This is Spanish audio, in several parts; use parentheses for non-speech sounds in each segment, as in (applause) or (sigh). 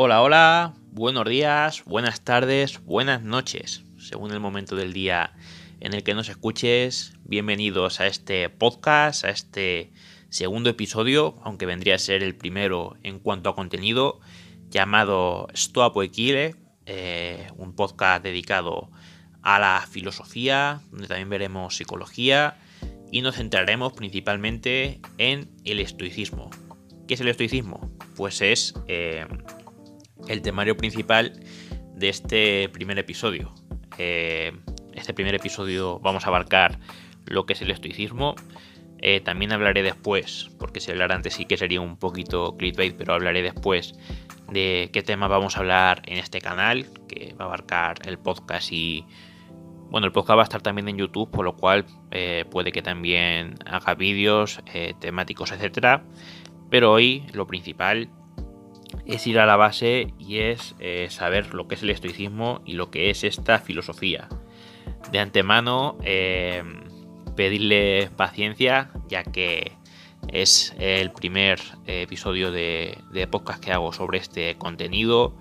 Hola, hola, buenos días, buenas tardes, buenas noches, según el momento del día en el que nos escuches. Bienvenidos a este podcast, a este segundo episodio, aunque vendría a ser el primero en cuanto a contenido, llamado Stoa Poequile, eh, un podcast dedicado a la filosofía, donde también veremos psicología y nos centraremos principalmente en el estoicismo. ¿Qué es el estoicismo? Pues es eh, el temario principal de este primer episodio. Eh, este primer episodio vamos a abarcar lo que es el estoicismo. Eh, también hablaré después, porque si hablar antes sí que sería un poquito clickbait, pero hablaré después de qué tema vamos a hablar en este canal, que va a abarcar el podcast y... Bueno, el podcast va a estar también en YouTube, por lo cual eh, puede que también haga vídeos temáticos, etcétera. Pero hoy lo principal es ir a la base y es eh, saber lo que es el estoicismo y lo que es esta filosofía. De antemano, eh, pedirle paciencia, ya que es el primer episodio de, podcast que hago sobre este contenido,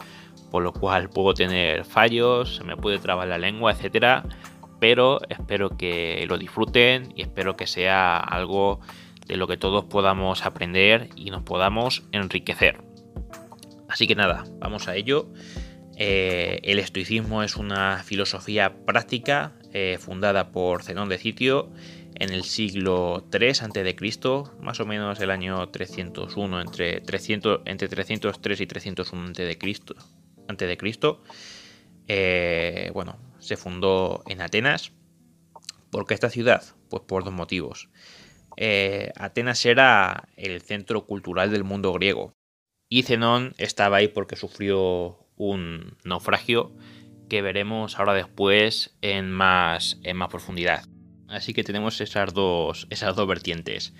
por lo cual puedo tener fallos, se me puede trabar la lengua, etcétera. Pero espero que lo disfruten y espero que sea algo de lo que todos podamos aprender y nos podamos enriquecer. Así que nada, vamos a ello. Eh, el estoicismo es una filosofía práctica eh, fundada por Zenón de Sitio en el siglo III a.C., más o menos el año 301, entre, 300, entre 303 y 301 a.C. Eh, bueno, se fundó en Atenas. ¿Por qué esta ciudad? Pues por dos motivos. Atenas era el centro cultural del mundo griego y Zenón estaba ahí porque sufrió un naufragio que veremos ahora después en más, en más profundidad. Así que tenemos esas dos, esas dos vertientes,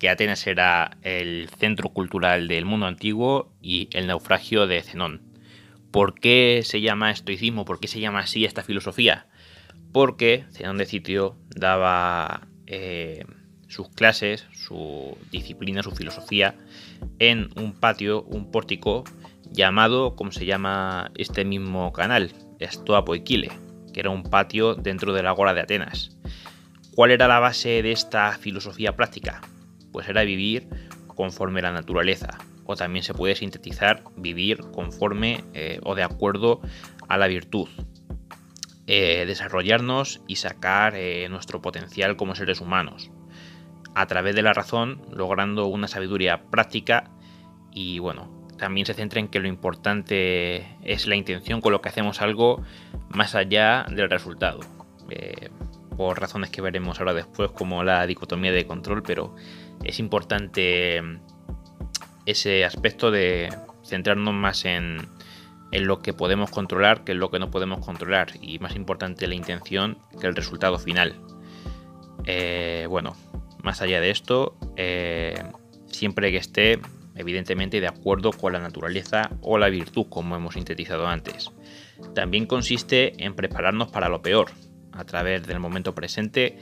que Atenas era el centro cultural del mundo antiguo y el naufragio de Zenón. ¿Por qué se llama estoicismo? ¿Por qué se llama así esta filosofía? Porque Zenón de Sitio daba eh, sus clases, su disciplina, su filosofía en un patio, un pórtico llamado, como se llama este mismo canal, Stoa Poikile, que era un patio dentro de la Agora de Atenas. ¿Cuál era la base de esta filosofía práctica? Pues era vivir conforme la naturaleza, o también se puede sintetizar vivir conforme eh, o de acuerdo a la virtud. Eh, desarrollarnos y sacar eh, nuestro potencial como seres humanos a través de la razón, logrando una sabiduría práctica y bueno, también se centra en que lo importante es la intención con lo que hacemos algo más allá del resultado. Eh, por razones que veremos ahora después, como la dicotomía de control, pero es importante ese aspecto de centrarnos más en, en lo que podemos controlar que en lo que no podemos controlar, y más importante la intención que el resultado final. Eh, bueno, más allá de esto, eh, siempre que esté evidentemente de acuerdo con la naturaleza o la virtud, como hemos sintetizado antes. También consiste en prepararnos para lo peor, a través del momento presente,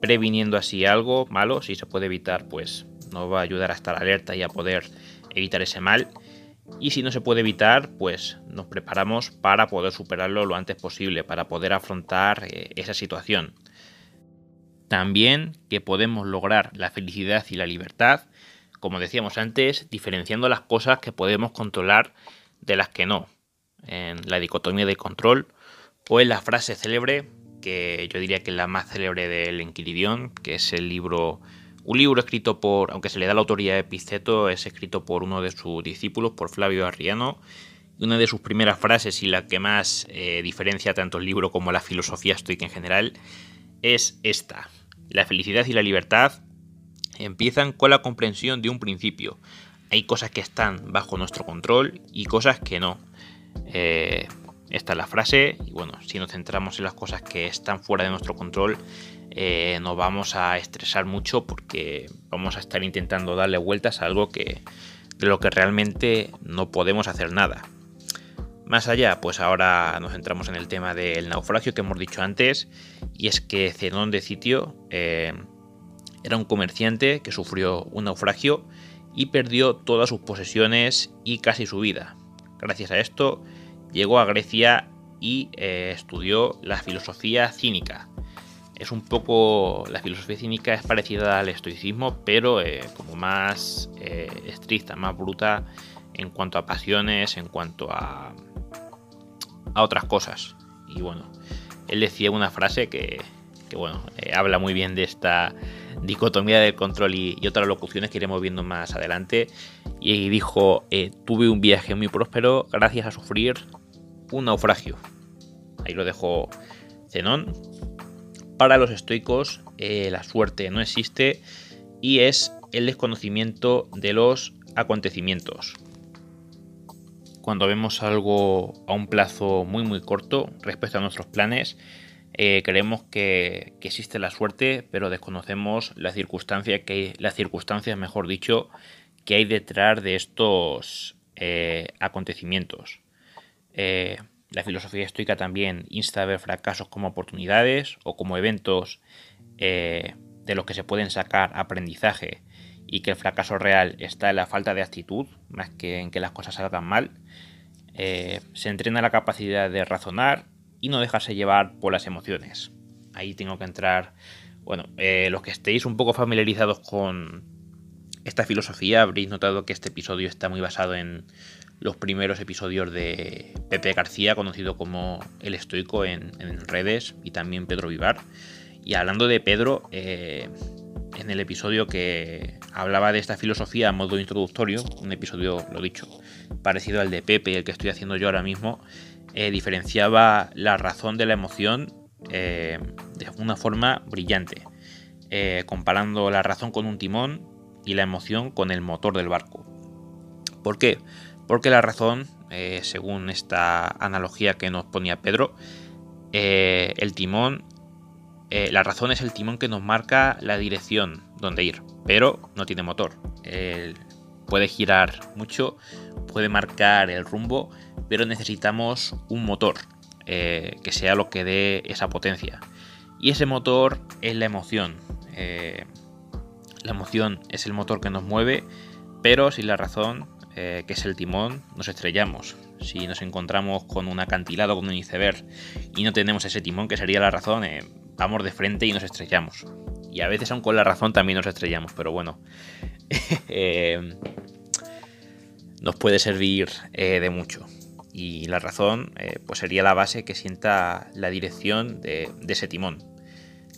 previniendo así algo malo, si se puede evitar, pues nos va a ayudar a estar alerta y a poder evitar ese mal. Y si no se puede evitar, pues nos preparamos para poder superarlo lo antes posible, para poder afrontar eh, esa situación. También que podemos lograr la felicidad y la libertad, como decíamos antes, diferenciando las cosas que podemos controlar de las que no, en la dicotomía de control o en la frase célebre, que yo diría que es la más célebre del Enquiridión, que es el libro, un libro escrito por, aunque se le da la autoría de Epiceto, es escrito por uno de sus discípulos, por Flavio Arriano, y una de sus primeras frases y la que más eh, diferencia tanto el libro como la filosofía estoica en general, es esta. La felicidad y la libertad empiezan con la comprensión de un principio. Hay cosas que están bajo nuestro control y cosas que no. Eh, esta es la frase y bueno, si nos centramos en las cosas que están fuera de nuestro control, eh, nos vamos a estresar mucho porque vamos a estar intentando darle vueltas a algo que de lo que realmente no podemos hacer nada. Más allá, pues ahora nos centramos en el tema del naufragio que hemos dicho antes, y es que Zenón de Sitio eh, era un comerciante que sufrió un naufragio y perdió todas sus posesiones y casi su vida. gracias a esto, llegó a Grecia y eh, estudió la filosofía cínica. Es un poco. La filosofía cínica es parecida al estoicismo, pero eh, como más estricta, más bruta en cuanto a pasiones, en cuanto a, a otras cosas. Y bueno, él decía una frase que, bueno, habla muy bien de esta dicotomía del control y, y, otras locuciones que iremos viendo más adelante. Y dijo: Tuve un viaje muy próspero gracias a sufrir un naufragio. Ahí lo dejó Zenón. Para los estoicos, eh, la suerte no existe y es el desconocimiento de los acontecimientos. Cuando vemos algo a un plazo muy muy corto respecto a nuestros planes, eh, creemos que, existe la suerte, pero desconocemos la circunstancia que las circunstancias, mejor dicho, que hay detrás de estos eh, acontecimientos. Eh, la filosofía estoica también insta a ver fracasos como oportunidades o como eventos eh, de los que se pueden sacar aprendizaje y que el fracaso real está en la falta de actitud más que en que las cosas salgan mal. Eh, se entrena la capacidad de razonar y no dejarse llevar por las emociones. Ahí tengo que entrar, bueno, los que estéis un poco familiarizados con esta filosofía habréis notado que este episodio está muy basado en los primeros episodios de Pepe García, conocido como El Estoico en, redes, y también Pedro Vivar. Y hablando de Pedro, eh, en el episodio que hablaba de esta filosofía a modo introductorio, un episodio, lo dicho, parecido al de Pepe, el que estoy haciendo yo ahora mismo, eh, diferenciaba la razón de la emoción eh, de una forma brillante, comparando la razón con un timón y la emoción con el motor del barco. ¿Por qué? Porque la razón, eh, según esta analogía que nos ponía Pedro, eh, el timón, eh, la razón es el timón que nos marca la dirección donde ir, pero no tiene motor. puede girar mucho, puede marcar el rumbo, pero necesitamos un motor que sea lo que dé esa potencia. Y ese motor es la emoción. la emoción es el motor que nos mueve, pero sin la razón eh, que es el timón, nos estrellamos. Si nos encontramos con un acantilado, con un iceberg y no tenemos ese timón, que sería la razón, eh, vamos de frente y nos estrellamos. Y a veces aún con la razón también nos estrellamos, pero bueno. (laughs) Eh, nos puede servir de mucho. Y la razón pues sería la base que sienta la dirección de, de, ese timón.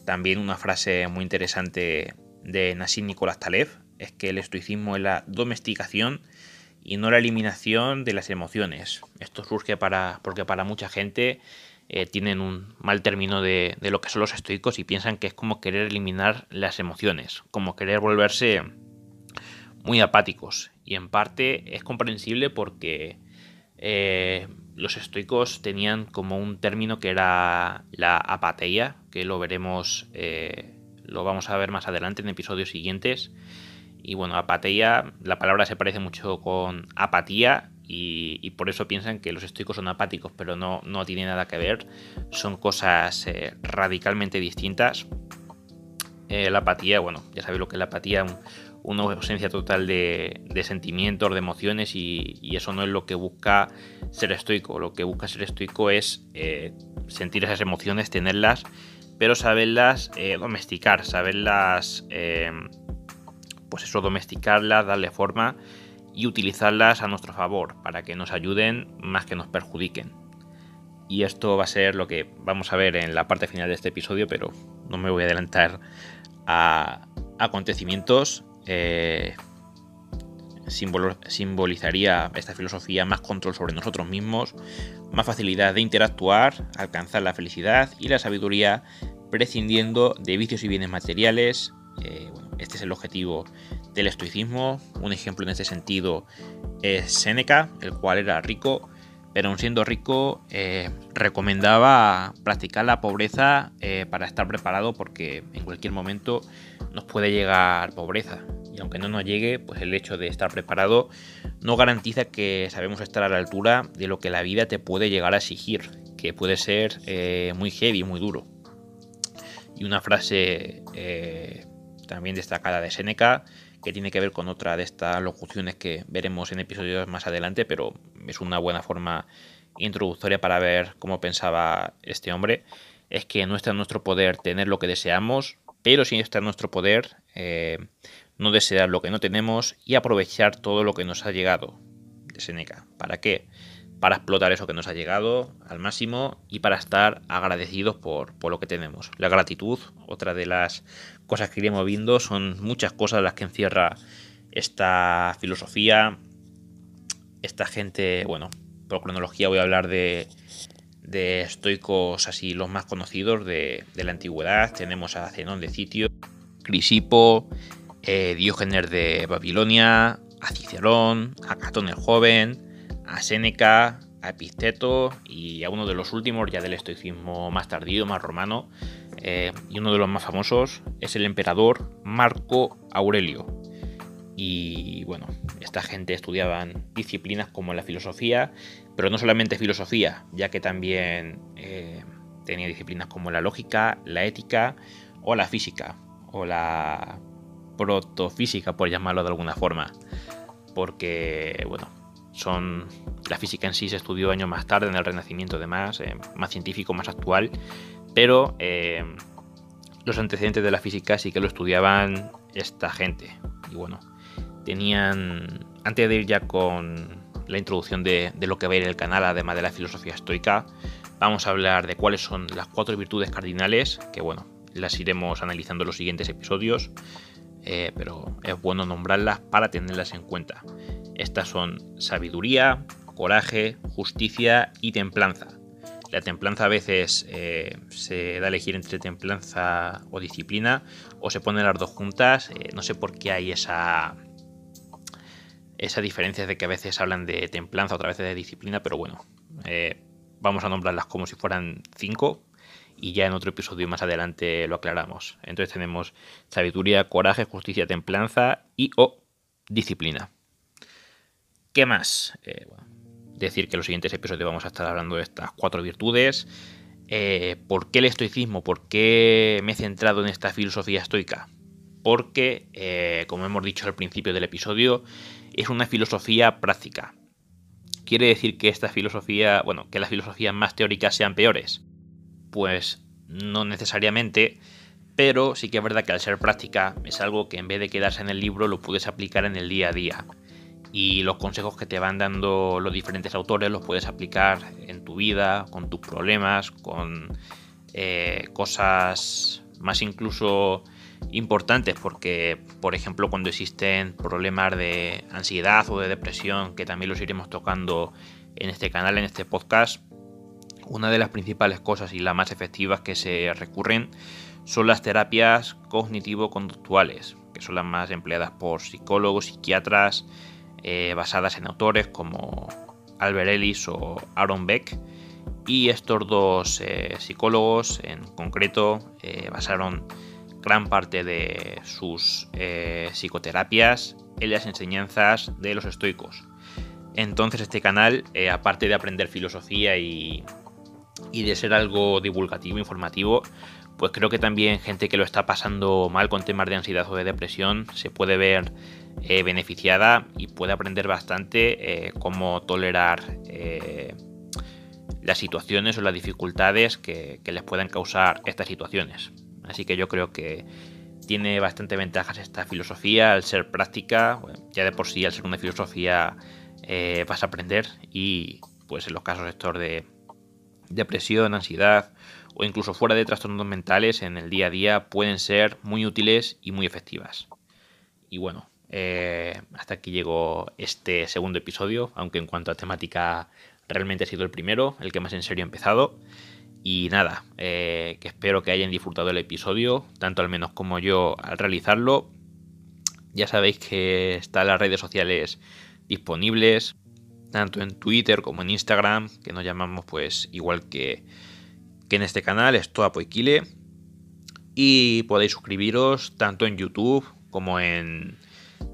También una frase muy interesante de Nassim Nicolás Taleb es que el estoicismo es la domesticación y no la eliminación de las emociones. Esto surge para, porque para mucha gente eh, tienen un mal término de, lo que son los estoicos y piensan que es como querer eliminar las emociones, como querer volverse muy apáticos. Y en parte es comprensible porque eh, los estoicos tenían como un término que era la apatía, que lo veremos, eh, lo vamos a ver más adelante en episodios siguientes. Y bueno, apatía, la palabra se parece mucho con apatía y, por eso piensan que los estoicos son apáticos, pero no, no tiene nada que ver. Son cosas eh, radicalmente distintas. Eh, la apatía, bueno, ya sabéis lo que es la apatía, una ausencia total de, sentimientos, de emociones y, eso no es lo que busca ser estoico. Lo que busca ser estoico es eh, sentir esas emociones, tenerlas, pero saberlas domesticar, saberlas pues eso, domesticarlas, darle forma y utilizarlas a nuestro favor para que nos ayuden más que nos perjudiquen. Y esto va a ser lo que vamos a ver en la parte final de este episodio, pero no me voy a adelantar a acontecimientos. Eh, simbolizaría esta filosofía más control sobre nosotros mismos, más facilidad de interactuar, alcanzar la felicidad y la sabiduría prescindiendo de vicios y bienes materiales, eh, este es el objetivo del estoicismo. Un ejemplo en este sentido es Séneca, el cual era rico, pero aun siendo rico eh, recomendaba practicar la pobreza eh, para estar preparado porque en cualquier momento nos puede llegar pobreza. Y aunque no nos llegue, pues el hecho de estar preparado no garantiza que sabemos estar a la altura de lo que la vida te puede llegar a exigir, que puede ser muy heavy, muy duro. Y una frase también destacada de Seneca, que tiene que ver con otra de estas locuciones que veremos en episodios más adelante, pero es una buena forma introductoria para ver cómo pensaba este hombre, es que no está en nuestro poder tener lo que deseamos, pero sí está en nuestro poder eh, no desear lo que no tenemos y aprovechar todo lo que nos ha llegado de Seneca. ¿Para qué? Para explotar eso que nos ha llegado al máximo y para estar agradecidos por, por lo que tenemos. La gratitud, otra de las cosas que iremos viendo, son muchas cosas las que encierra esta filosofía. Esta gente, bueno, por cronología voy a hablar de, de estoicos así los más conocidos de, la antigüedad. Tenemos a Zenón de Sitio, Crisipo, eh, Diógenes de Babilonia, a Cicerón, a Catón el Joven, a Séneca, a Episteto y a uno de los últimos ya del estoicismo más tardío, más romano, eh, y uno de los más famosos es el emperador Marco Aurelio. Y bueno, esta gente estudiaban disciplinas como la filosofía, pero no solamente filosofía, ya que también eh, tenía disciplinas como la lógica, la ética o la física, o la protofísica, por llamarlo de alguna forma. Porque, bueno, son la física en sí se estudió años más tarde, en el Renacimiento además, eh, más científico, más actual, pero eh, los antecedentes de la física sí que lo estudiaban esta gente. Y bueno, tenían, antes de ir ya con la introducción de, lo que va a ir el canal, además de la filosofía estoica, vamos a hablar de cuáles son las cuatro virtudes cardinales, que bueno, las iremos analizando en los siguientes episodios, eh, pero es bueno nombrarlas para tenerlas en cuenta. Estas son sabiduría, coraje, justicia y templanza. La templanza a veces eh, se da a elegir entre templanza o disciplina, o se ponen las dos juntas. Eh, no sé por qué hay esa, esa diferencia de que a veces hablan de templanza, otra vez de disciplina, pero bueno, eh, vamos a nombrarlas como si fueran cinco y ya en otro episodio más adelante lo aclaramos. Entonces tenemos sabiduría, coraje, justicia, templanza y o disciplina. ¿Qué más? Eh, decir que en los siguientes episodios vamos a estar hablando de estas cuatro virtudes. Eh, ¿Por qué el estoicismo? ¿Por qué me he centrado en esta filosofía estoica? Porque, como hemos dicho al principio del episodio, es una filosofía práctica. ¿Quiere decir que esta filosofía, bueno, que las filosofías más teóricas sean peores? Pues no necesariamente, pero sí que es verdad que al ser práctica es algo que en vez de quedarse en el libro lo puedes aplicar en el día a día. Y los consejos que te van dando los diferentes autores los puedes aplicar en tu vida, con tus problemas, con eh, cosas más incluso importantes porque, por ejemplo, cuando existen problemas de ansiedad o de depresión, que también los iremos tocando en este canal, en este podcast, una de las principales cosas y las más efectivas que se recurren son las terapias cognitivo-conductuales, que son las más empleadas por psicólogos, psiquiatras, eh, basadas en autores como Albert Ellis o Aaron Beck. Y estos dos eh, psicólogos en concreto eh, basaron gran parte de sus psicoterapias en las enseñanzas de los estoicos. Entonces este canal, aparte de aprender filosofía y, de ser algo divulgativo, informativo, pues creo que también gente que lo está pasando mal con temas de ansiedad o de depresión se puede ver eh, beneficiada y puede aprender bastante cómo tolerar las situaciones o las dificultades que les puedan causar estas situaciones. Así que yo creo que tiene bastante ventajas esta filosofía al ser práctica. ya de por sí, al ser una filosofía, eh, vas a aprender. Y pues en los casos de depresión, ansiedad o incluso fuera de trastornos mentales en el día a día pueden ser muy útiles y muy efectivas. Y bueno, eh, hasta aquí llegó este segundo episodio, aunque en cuanto a temática realmente ha sido el primero, el que más en serio he empezado. Y nada, eh, que espero que hayan disfrutado el episodio, tanto al menos como yo al realizarlo. Ya sabéis que están las redes sociales disponibles, tanto en Twitter como en Instagram, que nos llamamos pues igual que, que en este canal, esto Apoiquile. Y podéis suscribiros tanto en YouTube como en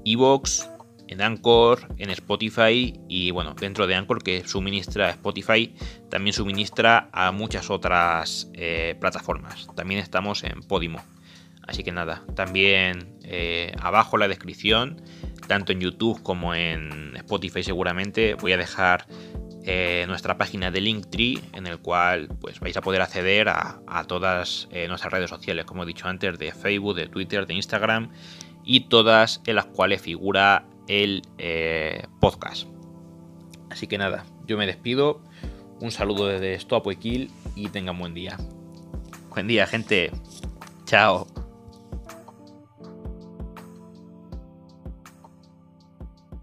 Evox, en Anchor, en Spotify y bueno, dentro de Anchor que suministra Spotify, también suministra a muchas otras eh, plataformas. También estamos en Podimo. Así que nada, también eh, abajo en la descripción, tanto en YouTube como en Spotify seguramente, voy a dejar eh, nuestra página de Linktree, en el cual pues, vais a poder acceder a, todas eh, nuestras redes sociales, como he dicho antes, de Facebook, de Twitter, de Instagram, y todas en las cuales figura el podcast. Así que nada, yo me despido. Un saludo desde Stop y tengan buen día. Buen día, gente. Chao.